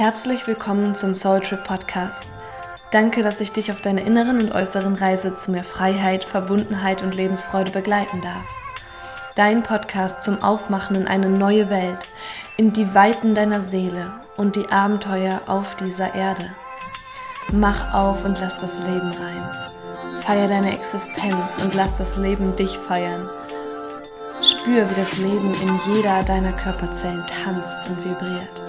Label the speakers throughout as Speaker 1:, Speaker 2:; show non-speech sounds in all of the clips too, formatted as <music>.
Speaker 1: Herzlich willkommen zum Soul Trip Podcast. Danke, dass ich dich auf deiner inneren und äußeren Reise zu mehr Freiheit, Verbundenheit und Lebensfreude begleiten darf. Dein Podcast zum Aufmachen in eine neue Welt, in die Weiten deiner Seele und die Abenteuer auf dieser Erde. Mach auf und lass das Leben rein. Feier deine Existenz und lass das Leben dich feiern. Spür, wie das Leben in jeder deiner Körperzellen tanzt und vibriert.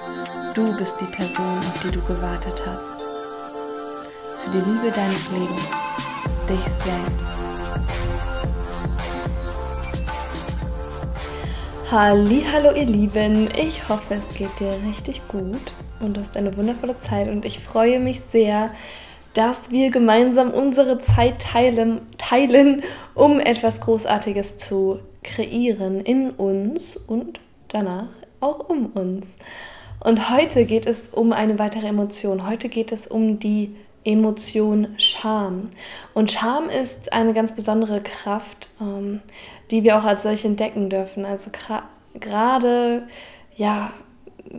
Speaker 1: Du bist die Person, auf die du gewartet hast. Für die Liebe deines Lebens, dich selbst. Hallo ihr Lieben, ich hoffe es geht dir richtig gut und du hast eine wundervolle Zeit und ich freue mich sehr, dass wir gemeinsam unsere Zeit teilen, teilen, um etwas Großartiges zu kreieren in uns und danach auch um uns. Und heute geht es um eine weitere Emotion. Heute geht es um die Emotion Scham. Und Scham ist eine ganz besondere Kraft, ähm, die wir auch als solche entdecken dürfen. Also gerade, ja,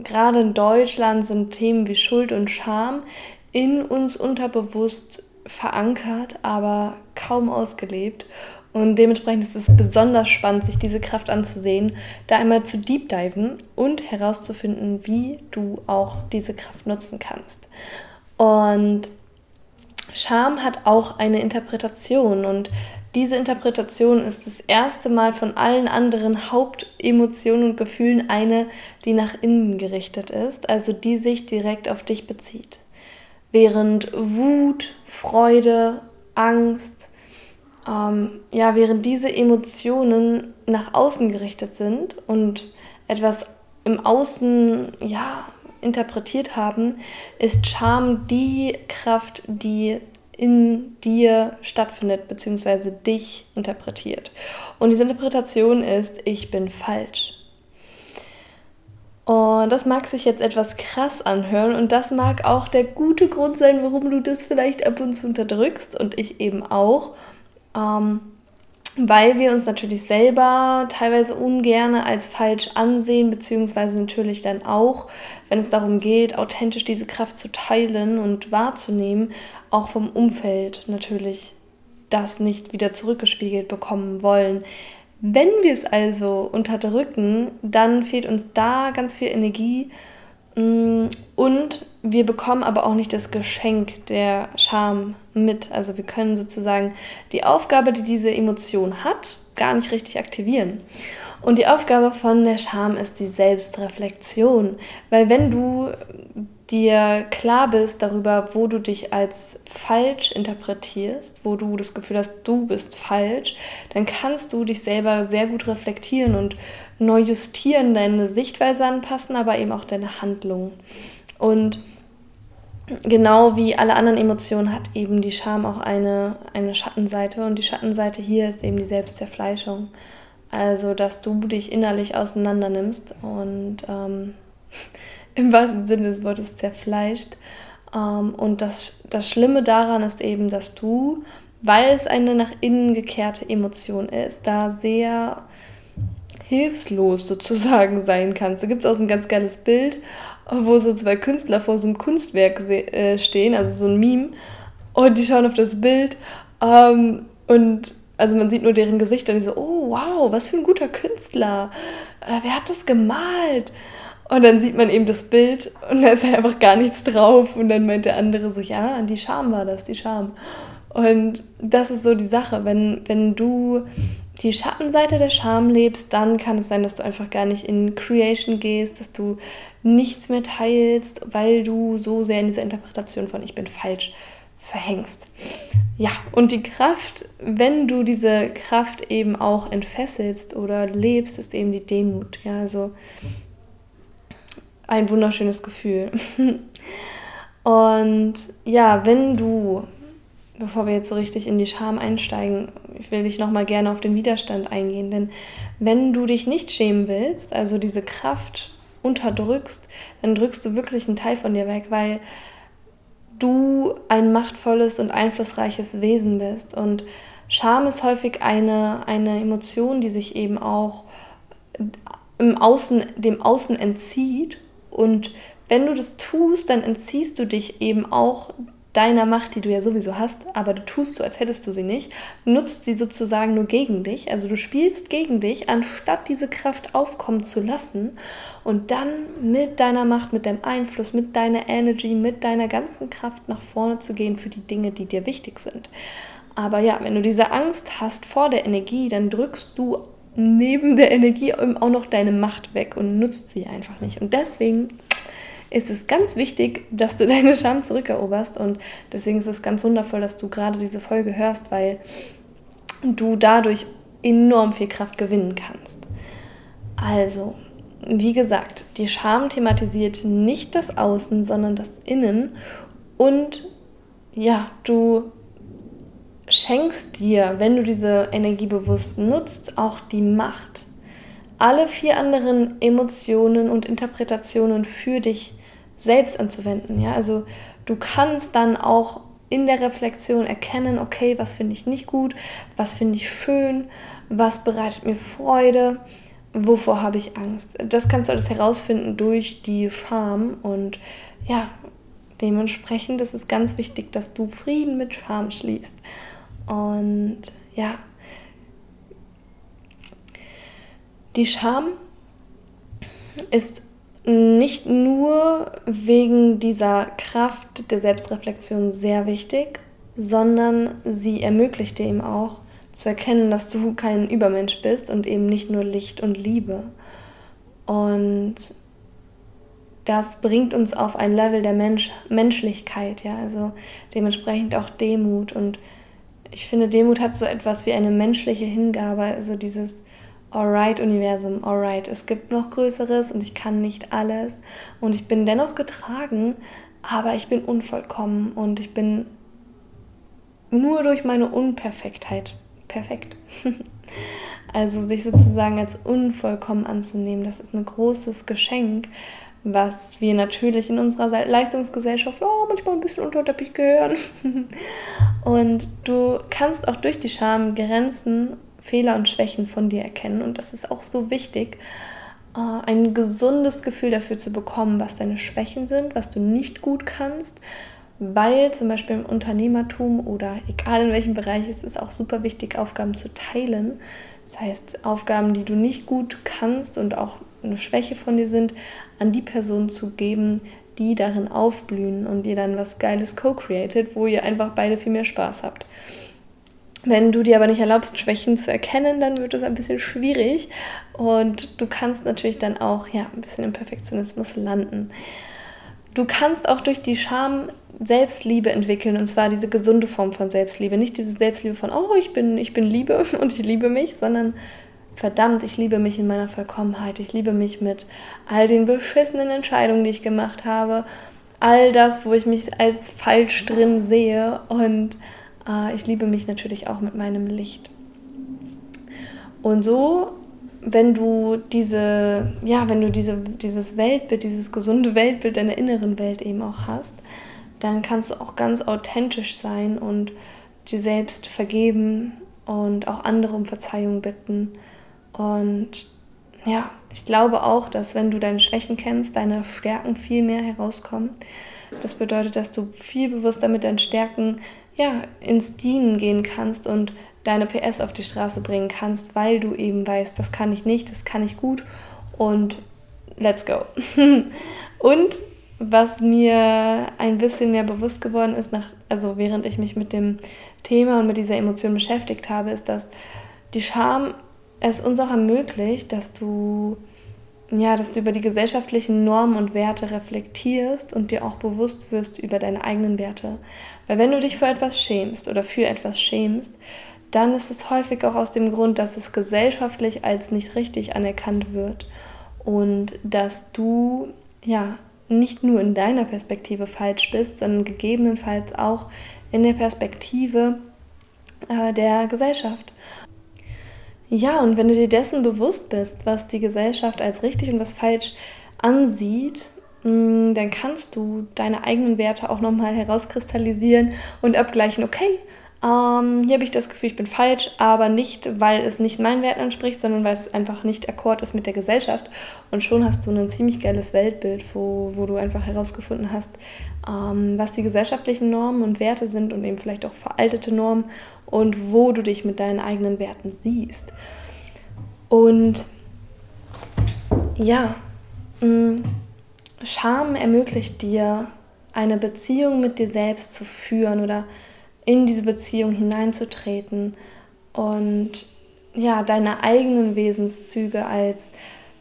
Speaker 1: gerade in Deutschland sind Themen wie Schuld und Scham in uns unterbewusst verankert, aber kaum ausgelebt. Und dementsprechend ist es besonders spannend, sich diese Kraft anzusehen, da einmal zu deep diven und herauszufinden, wie du auch diese Kraft nutzen kannst. Und Scham hat auch eine Interpretation und diese Interpretation ist das erste Mal von allen anderen Hauptemotionen und Gefühlen eine, die nach innen gerichtet ist, also die sich direkt auf dich bezieht. Während Wut, Freude, Angst, ähm, ja, während diese Emotionen nach außen gerichtet sind und etwas im Außen, ja, interpretiert haben, ist Scham die Kraft, die in dir stattfindet, beziehungsweise dich interpretiert. Und diese Interpretation ist, ich bin falsch. Und das mag sich jetzt etwas krass anhören und das mag auch der gute Grund sein, warum du das vielleicht ab und zu unterdrückst und ich eben auch. Ähm, weil wir uns natürlich selber teilweise ungern als falsch ansehen, beziehungsweise natürlich dann auch, wenn es darum geht, authentisch diese Kraft zu teilen und wahrzunehmen, auch vom Umfeld natürlich das nicht wieder zurückgespiegelt bekommen wollen. Wenn wir es also unterdrücken, dann fehlt uns da ganz viel Energie und wir bekommen aber auch nicht das Geschenk der Scham mit. Also wir können sozusagen die Aufgabe, die diese Emotion hat, gar nicht richtig aktivieren. Und die Aufgabe von der Scham ist die Selbstreflexion. Weil wenn du dir klar bist darüber, wo du dich als falsch interpretierst, wo du das Gefühl hast, du bist falsch, dann kannst du dich selber sehr gut reflektieren und neu justieren, deine Sichtweise anpassen, aber eben auch deine Handlung. Und genau wie alle anderen Emotionen hat eben die Scham auch eine, eine Schattenseite und die Schattenseite hier ist eben die Selbstzerfleischung. Also, dass du dich innerlich auseinander nimmst und ähm, <laughs> im wahrsten Sinne des Wortes zerfleischt. Ähm, und das, das Schlimme daran ist eben, dass du, weil es eine nach innen gekehrte Emotion ist, da sehr hilflos sozusagen sein kannst. Da gibt es auch so ein ganz geiles Bild wo so zwei Künstler vor so einem Kunstwerk äh, stehen, also so ein Meme, und die schauen auf das Bild ähm, und also man sieht nur deren Gesichter und die so, oh wow, was für ein guter Künstler, äh, wer hat das gemalt? Und dann sieht man eben das Bild und da ist halt einfach gar nichts drauf und dann meint der andere so, ja, die Scham war das, die Scham. Und das ist so die Sache, wenn, wenn du die Schattenseite der Scham lebst, dann kann es sein, dass du einfach gar nicht in Creation gehst, dass du nichts mehr teilst, weil du so sehr in dieser Interpretation von ich bin falsch verhängst. Ja, und die Kraft, wenn du diese Kraft eben auch entfesselst oder lebst, ist eben die Demut. Ja, also ein wunderschönes Gefühl. <laughs> Und ja, wenn du bevor wir jetzt so richtig in die Scham einsteigen, will dich nochmal gerne auf den Widerstand eingehen, denn wenn du dich nicht schämen willst, also diese Kraft unterdrückst, dann drückst du wirklich einen Teil von dir weg, weil du ein machtvolles und einflussreiches Wesen bist. Und Scham ist häufig eine, eine Emotion, die sich eben auch im Außen, dem Außen entzieht und wenn du das tust, dann entziehst du dich eben auch deiner Macht, die du ja sowieso hast, aber du tust so, als hättest du sie nicht, nutzt sie sozusagen nur gegen dich. Also du spielst gegen dich, anstatt diese Kraft aufkommen zu lassen und dann mit deiner Macht, mit deinem Einfluss, mit deiner Energy, mit deiner ganzen Kraft nach vorne zu gehen für die Dinge, die dir wichtig sind. Aber ja, wenn du diese Angst hast vor der Energie, dann drückst du neben der Energie auch noch deine Macht weg und nutzt sie einfach nicht. Und deswegen ist es ganz wichtig, dass du <laughs> deine Scham zurückeroberst. Und deswegen ist es ganz wundervoll, dass du gerade diese Folge hörst, weil du dadurch enorm viel Kraft gewinnen kannst. Also, wie gesagt, die Scham thematisiert nicht das Außen, sondern das Innen. Und ja, du schenkst dir, wenn du diese Energie bewusst nutzt, auch die Macht, alle vier anderen Emotionen und Interpretationen für dich selbst anzuwenden. Ja? Also du kannst dann auch in der Reflexion erkennen, okay, was finde ich nicht gut, was finde ich schön, was bereitet mir Freude, wovor habe ich Angst. Das kannst du alles herausfinden durch die Scham und ja, dementsprechend ist es ganz wichtig, dass du Frieden mit Scham schließt. Und ja, die Scham ist nicht nur wegen dieser Kraft der Selbstreflexion sehr wichtig, sondern sie ermöglicht dir eben auch zu erkennen, dass du kein Übermensch bist und eben nicht nur Licht und Liebe. Und das bringt uns auf ein Level der Mensch Menschlichkeit, ja, also dementsprechend auch Demut. Und ich finde, Demut hat so etwas wie eine menschliche Hingabe, also dieses alright Universum, alright, es gibt noch Größeres und ich kann nicht alles und ich bin dennoch getragen, aber ich bin unvollkommen und ich bin nur durch meine Unperfektheit perfekt. <laughs> also sich sozusagen als unvollkommen anzunehmen, das ist ein großes Geschenk, was wir natürlich in unserer Leistungsgesellschaft oh, manchmal ein bisschen unter Teppich gehören. <laughs> und du kannst auch durch die Scham Grenzen Fehler und Schwächen von dir erkennen. Und das ist auch so wichtig, äh, ein gesundes Gefühl dafür zu bekommen, was deine Schwächen sind, was du nicht gut kannst. Weil zum Beispiel im Unternehmertum oder egal in welchem Bereich es ist auch super wichtig, Aufgaben zu teilen. Das heißt, Aufgaben, die du nicht gut kannst und auch eine Schwäche von dir sind, an die Person zu geben, die darin aufblühen und ihr dann was Geiles co-created, wo ihr einfach beide viel mehr Spaß habt. Wenn du dir aber nicht erlaubst, Schwächen zu erkennen, dann wird es ein bisschen schwierig und du kannst natürlich dann auch ja, ein bisschen im Perfektionismus landen. Du kannst auch durch die Scham Selbstliebe entwickeln und zwar diese gesunde Form von Selbstliebe. Nicht diese Selbstliebe von, oh, ich bin, ich bin Liebe <laughs> und ich liebe mich, sondern verdammt, ich liebe mich in meiner Vollkommenheit. Ich liebe mich mit all den beschissenen Entscheidungen, die ich gemacht habe. All das, wo ich mich als falsch drin sehe und äh, ich liebe mich natürlich auch mit meinem Licht. Und so, wenn du diese, ja, wenn du diese, dieses Weltbild, dieses gesunde Weltbild deiner inneren Welt eben auch hast, dann kannst du auch ganz authentisch sein und dir selbst vergeben und auch andere um Verzeihung bitten. Und ja, ich glaube auch, dass wenn du deine Schwächen kennst, deine Stärken viel mehr herauskommen. Das bedeutet, dass du viel bewusster mit deinen Stärken ja, ins Dienen gehen kannst und deine PS auf die Straße bringen kannst, weil du eben weißt, das kann ich nicht, das kann ich gut und let's go. <laughs> und was mir ein bisschen mehr bewusst geworden ist, nach, also während ich mich mit dem Thema und mit dieser Emotion beschäftigt habe, ist, dass die Scham es uns auch ermöglicht, dass du ja, dass du über die gesellschaftlichen Normen und Werte reflektierst und dir auch bewusst wirst über deine eigenen Werte. Weil wenn du dich vor etwas schämst oder für etwas schämst, dann ist es häufig auch aus dem Grund, dass es gesellschaftlich als nicht richtig anerkannt wird und dass du ja nicht nur in deiner Perspektive falsch bist, sondern gegebenenfalls auch in der Perspektive äh, der Gesellschaft. Ja, und wenn du dir dessen bewusst bist, was die Gesellschaft als richtig und was falsch ansieht, mm, dann kannst du deine eigenen Werte auch nochmal herauskristallisieren und abgleichen, okay, ähm, hier habe ich das Gefühl, ich bin falsch, aber nicht, weil es nicht meinen Werten entspricht, sondern weil es einfach nicht akkord ist mit der Gesellschaft. Und schon hast du ein ziemlich geiles Weltbild, wo, wo du einfach herausgefunden hast, ähm, was die gesellschaftlichen Normen und Werte sind und eben vielleicht auch veraltete Normen und wo du dich mit deinen eigenen Werten siehst. Und ja, mm, Scham ermöglicht dir, eine Beziehung mit dir selbst zu führen oder in diese Beziehung hineinzutreten und ja, deine eigenen Wesenszüge als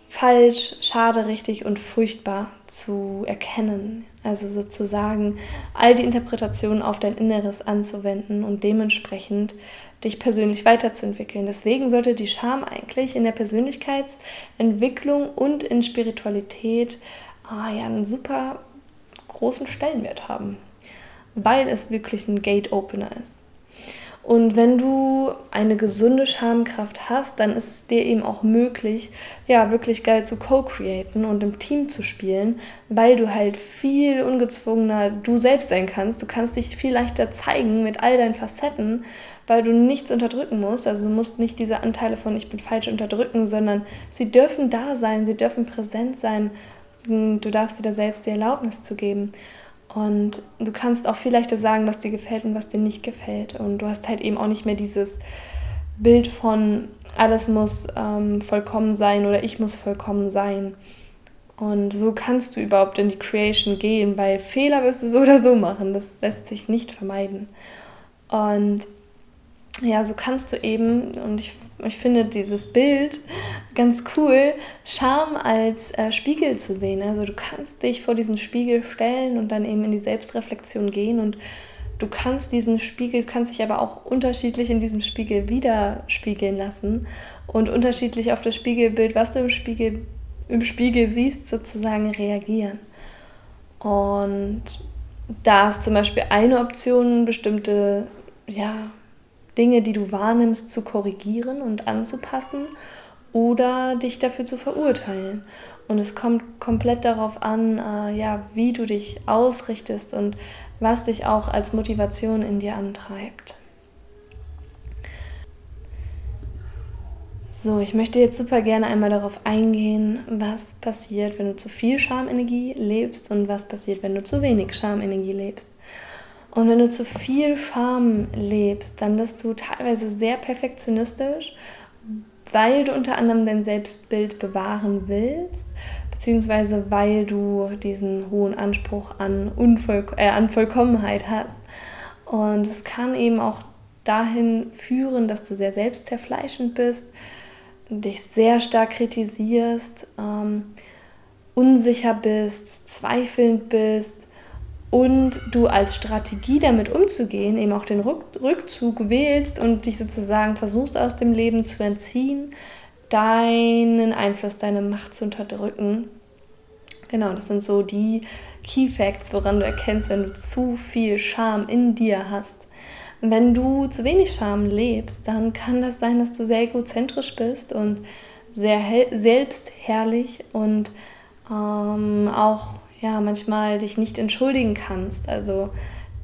Speaker 1: falsch, schade, richtig und furchtbar zu erkennen. Also sozusagen all die Interpretationen auf dein Inneres anzuwenden und dementsprechend dich persönlich weiterzuentwickeln. Deswegen sollte die Scham eigentlich in der Persönlichkeitsentwicklung und in Spiritualität ah, ja, einen super großen Stellenwert haben weil es wirklich ein Gate-Opener ist. Und wenn du eine gesunde Schamkraft hast, dann ist es dir eben auch möglich, ja, wirklich geil zu co-createn und im Team zu spielen, weil du halt viel ungezwungener du selbst sein kannst. Du kannst dich viel leichter zeigen mit all deinen Facetten, weil du nichts unterdrücken musst. Also du musst nicht diese Anteile von ich bin falsch unterdrücken, sondern sie dürfen da sein, sie dürfen präsent sein. Du darfst dir da selbst die Erlaubnis zu geben. Und du kannst auch viel leichter sagen, was dir gefällt und was dir nicht gefällt. Und du hast halt eben auch nicht mehr dieses Bild von, alles muss ähm, vollkommen sein oder ich muss vollkommen sein. Und so kannst du überhaupt in die Creation gehen, weil Fehler wirst du so <laughs> oder so machen. Das lässt sich nicht vermeiden. Und ja, so kannst du eben, und ich, ich finde dieses Bild ganz cool, Scham als äh, Spiegel zu sehen. Also du kannst dich vor diesen Spiegel stellen und dann eben in die Selbstreflexion gehen und du kannst diesen Spiegel, kannst dich aber auch unterschiedlich in diesem Spiegel widerspiegeln lassen und unterschiedlich auf das Spiegelbild, was du im Spiegel, im Spiegel siehst, sozusagen reagieren. Und da ist zum Beispiel eine Option, bestimmte, ja, Dinge, die du wahrnimmst, zu korrigieren und anzupassen oder dich dafür zu verurteilen. Und es kommt komplett darauf an, äh, ja, wie du dich ausrichtest und was dich auch als Motivation in dir antreibt. So, ich möchte jetzt super gerne einmal darauf eingehen, was passiert, wenn du zu viel Schamenergie lebst und was passiert, wenn du zu wenig Schamenergie lebst. Und wenn du zu viel Scham lebst, dann bist du teilweise sehr perfektionistisch, weil du unter anderem dein Selbstbild bewahren willst, beziehungsweise weil du diesen hohen Anspruch an, Unvoll äh, an Vollkommenheit hast. Und es kann eben auch dahin führen, dass du sehr selbstzerfleischend bist, dich sehr stark kritisierst, ähm, unsicher bist, zweifelnd bist und du als Strategie damit umzugehen, eben auch den Rückzug wählst und dich sozusagen versuchst aus dem Leben zu entziehen, deinen Einfluss, deine Macht zu unterdrücken. Genau, das sind so die Key Facts, woran du erkennst, wenn du zu viel Scham in dir hast. Wenn du zu wenig Scham lebst, dann kann das sein, dass du sehr egozentrisch bist und sehr selbstherrlich und ähm, auch ja manchmal dich nicht entschuldigen kannst. Also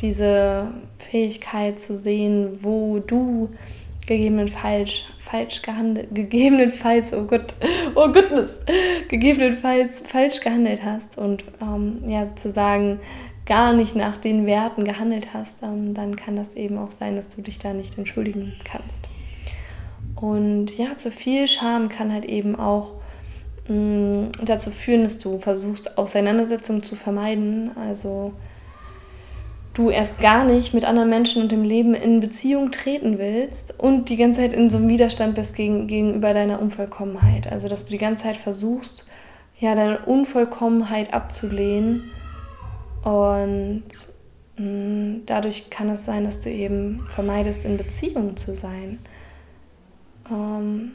Speaker 1: diese Fähigkeit zu sehen, wo du gegebenenfalls falsch gehandelt, gegebenenfalls, oh Gott, oh Goodness, gegebenenfalls falsch gehandelt hast und ähm, ja sozusagen gar nicht nach den Werten gehandelt hast, ähm, dann kann das eben auch sein, dass du dich da nicht entschuldigen kannst. Und ja, zu viel Scham kann halt eben auch Mm, dazu führen, dass du versuchst, Auseinandersetzungen zu vermeiden. Also du erst gar nicht mit anderen Menschen und dem Leben in Beziehung treten willst und die ganze Zeit in so einem Widerstand bist gegen, gegenüber deiner Unvollkommenheit. Also dass du die ganze Zeit versuchst, ja, deine Unvollkommenheit abzulehnen und mh, mm, dadurch kann es sein, dass du eben vermeidest, in Beziehung zu sein. Ähm,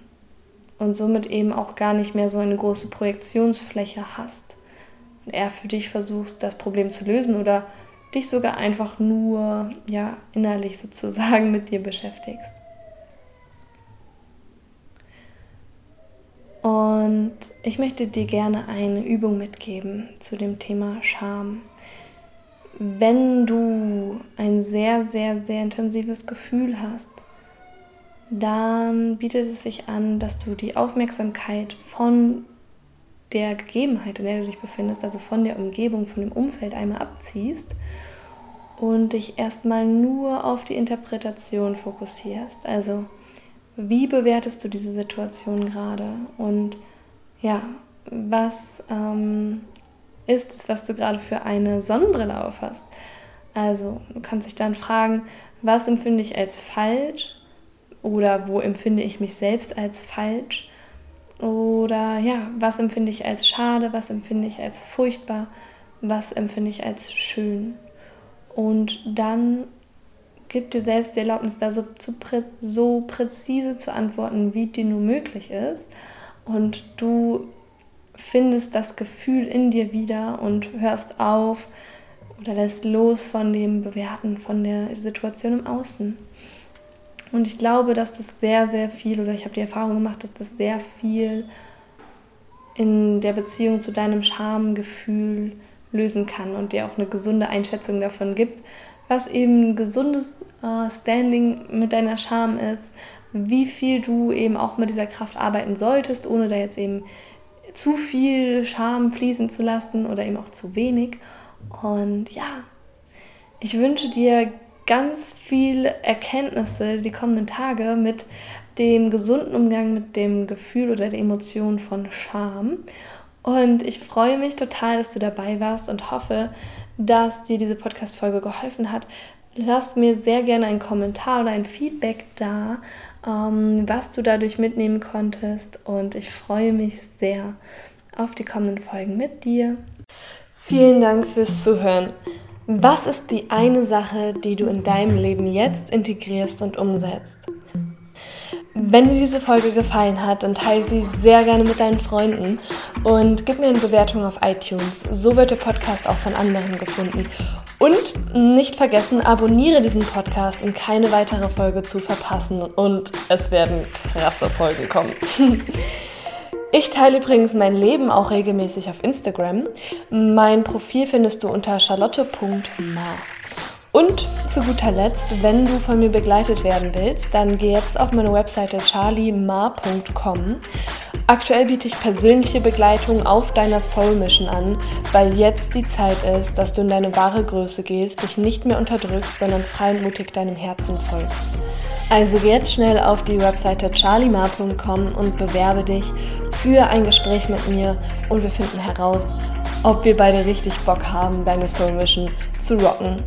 Speaker 1: und somit eben auch gar nicht mehr so eine große Projektionsfläche hast. Und eher für dich versuchst, das Problem zu lösen oder dich sogar einfach nur ja, innerlich sozusagen mit dir beschäftigst. Und ich möchte dir gerne eine Übung mitgeben zu dem Thema Scham. wenn du ein sehr, sehr, sehr intensives Gefühl hast, dann bietet es sich an, dass du die Aufmerksamkeit von der Gegebenheit, in der du dich befindest, also von der Umgebung, von dem Umfeld einmal abziehst und dich erstmal nur auf die Interpretation fokussierst. Also, wie bewertest du diese Situation gerade? Und ja, was ähm, ist es, was du gerade für eine Sonnenbrille auf hast? Also, du kannst dich dann fragen, was empfinde ich als falsch oder wo empfinde ich mich selbst als falsch? Oder ja, was empfinde ich als schade, was empfinde ich als furchtbar, was empfinde ich als schön. Und dann gib dir selbst die Erlaubnis, da so, zu, so präzise zu antworten, wie dir nur möglich ist. Und du findest das Gefühl in dir wieder und hörst auf oder lässt los von dem Bewerten von der Situation im Außen. Und ich glaube, dass das sehr, sehr viel, oder ich habe die Erfahrung gemacht, dass das sehr viel in der Beziehung zu deinem Schamgefühl lösen kann und dir auch eine gesunde Einschätzung davon gibt, was eben ein gesundes äh, Standing mit deiner Scham ist, wie viel du eben auch mit dieser Kraft arbeiten solltest, ohne da jetzt eben zu viel Scham fließen zu lassen oder eben auch zu wenig. Und ja, ich wünsche dir ganz viele Erkenntnisse die kommenden Tage mit dem gesunden Umgang mit dem Gefühl oder der Emotion von Scham. Und ich freue mich total, dass du dabei warst und hoffe, dass dir diese Podcast-Folge geholfen hat. Lass mir sehr gerne einen Kommentar oder ein Feedback da, ähm, was du dadurch mitnehmen konntest. Und ich freue mich sehr auf die kommenden Folgen mit dir. Vielen Dank fürs Zuhören. Was ist die eine Sache, die du in deinem Leben jetzt integrierst und umsetzt? Wenn dir diese Folge gefallen hat, dann teile sie sehr gerne mit deinen Freunden und gib mir eine Bewertung auf iTunes. So wird der Podcast auch von anderen gefunden. Und nicht vergessen, abonniere diesen Podcast, um keine weitere Folge zu verpassen. Und es werden krasse Folgen kommen. <laughs> Ich teile übrigens mein Leben auch regelmäßig auf Instagram. Mein Profil findest du unter charlotte.ma. Und zu guter Letzt, wenn du von mir begleitet werden willst, dann geh jetzt auf meine Webseite charliemar.com. Aktuell biete ich persönliche Begleitung auf deiner Soul Mission an, weil jetzt die Zeit ist, dass du in deine wahre Größe gehst, dich nicht mehr unterdrückst, sondern frei und mutig deinem Herzen folgst. Also geh jetzt schnell auf die Webseite charliemar.com und bewerbe dich für ein Gespräch mit mir und wir finden heraus, ob wir beide richtig Bock haben, deine Soul Mission zu rocken.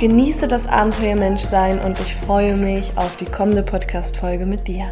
Speaker 1: Genieße das Abenteuer Menschsein und ich freue mich auf die kommende Podcast-Folge mit dir.